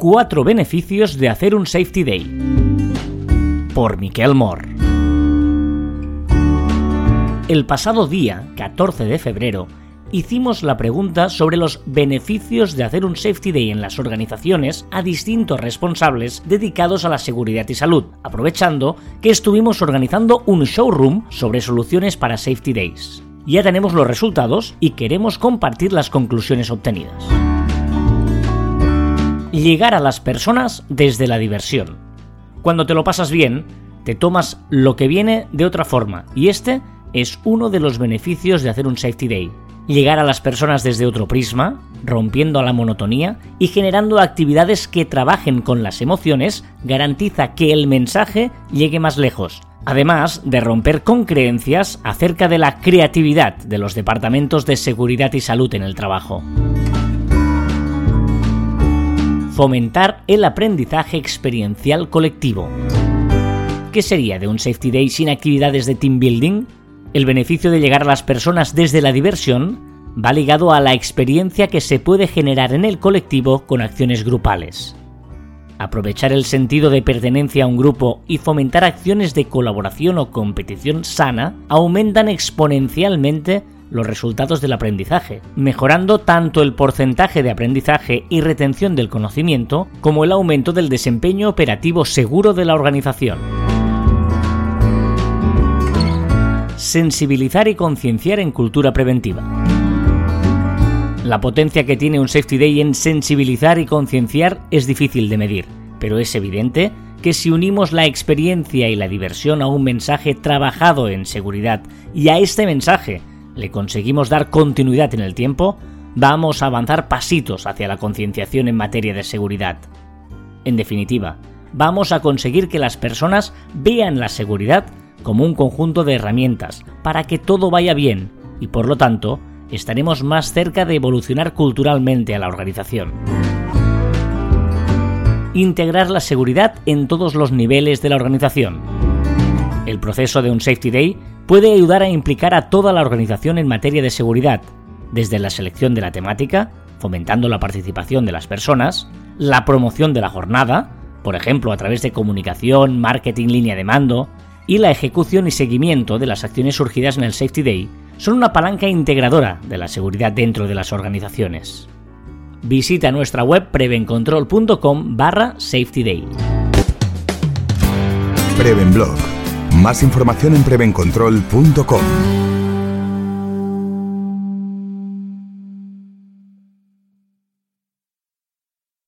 Cuatro beneficios de hacer un Safety Day. Por Miquel Mor. El pasado día, 14 de febrero, hicimos la pregunta sobre los beneficios de hacer un Safety Day en las organizaciones a distintos responsables dedicados a la seguridad y salud, aprovechando que estuvimos organizando un showroom sobre soluciones para Safety Days. Ya tenemos los resultados y queremos compartir las conclusiones obtenidas. Llegar a las personas desde la diversión. Cuando te lo pasas bien, te tomas lo que viene de otra forma y este es uno de los beneficios de hacer un Safety Day llegar a las personas desde otro prisma, rompiendo la monotonía y generando actividades que trabajen con las emociones, garantiza que el mensaje llegue más lejos, además de romper con creencias acerca de la creatividad de los departamentos de seguridad y salud en el trabajo. Fomentar el aprendizaje experiencial colectivo. ¿Qué sería de un Safety Day sin actividades de team building? El beneficio de llegar a las personas desde la diversión va ligado a la experiencia que se puede generar en el colectivo con acciones grupales. Aprovechar el sentido de pertenencia a un grupo y fomentar acciones de colaboración o competición sana aumentan exponencialmente los resultados del aprendizaje, mejorando tanto el porcentaje de aprendizaje y retención del conocimiento como el aumento del desempeño operativo seguro de la organización. sensibilizar y concienciar en cultura preventiva. La potencia que tiene un Safety Day en sensibilizar y concienciar es difícil de medir, pero es evidente que si unimos la experiencia y la diversión a un mensaje trabajado en seguridad y a este mensaje le conseguimos dar continuidad en el tiempo, vamos a avanzar pasitos hacia la concienciación en materia de seguridad. En definitiva, vamos a conseguir que las personas vean la seguridad como un conjunto de herramientas para que todo vaya bien y por lo tanto estaremos más cerca de evolucionar culturalmente a la organización. Integrar la seguridad en todos los niveles de la organización. El proceso de un Safety Day puede ayudar a implicar a toda la organización en materia de seguridad, desde la selección de la temática, fomentando la participación de las personas, la promoción de la jornada, por ejemplo a través de comunicación, marketing, línea de mando, y la ejecución y seguimiento de las acciones surgidas en el Safety Day son una palanca integradora de la seguridad dentro de las organizaciones. Visita nuestra web prevencontrol.com barra Safety Day. Más información en prevencontrol.com.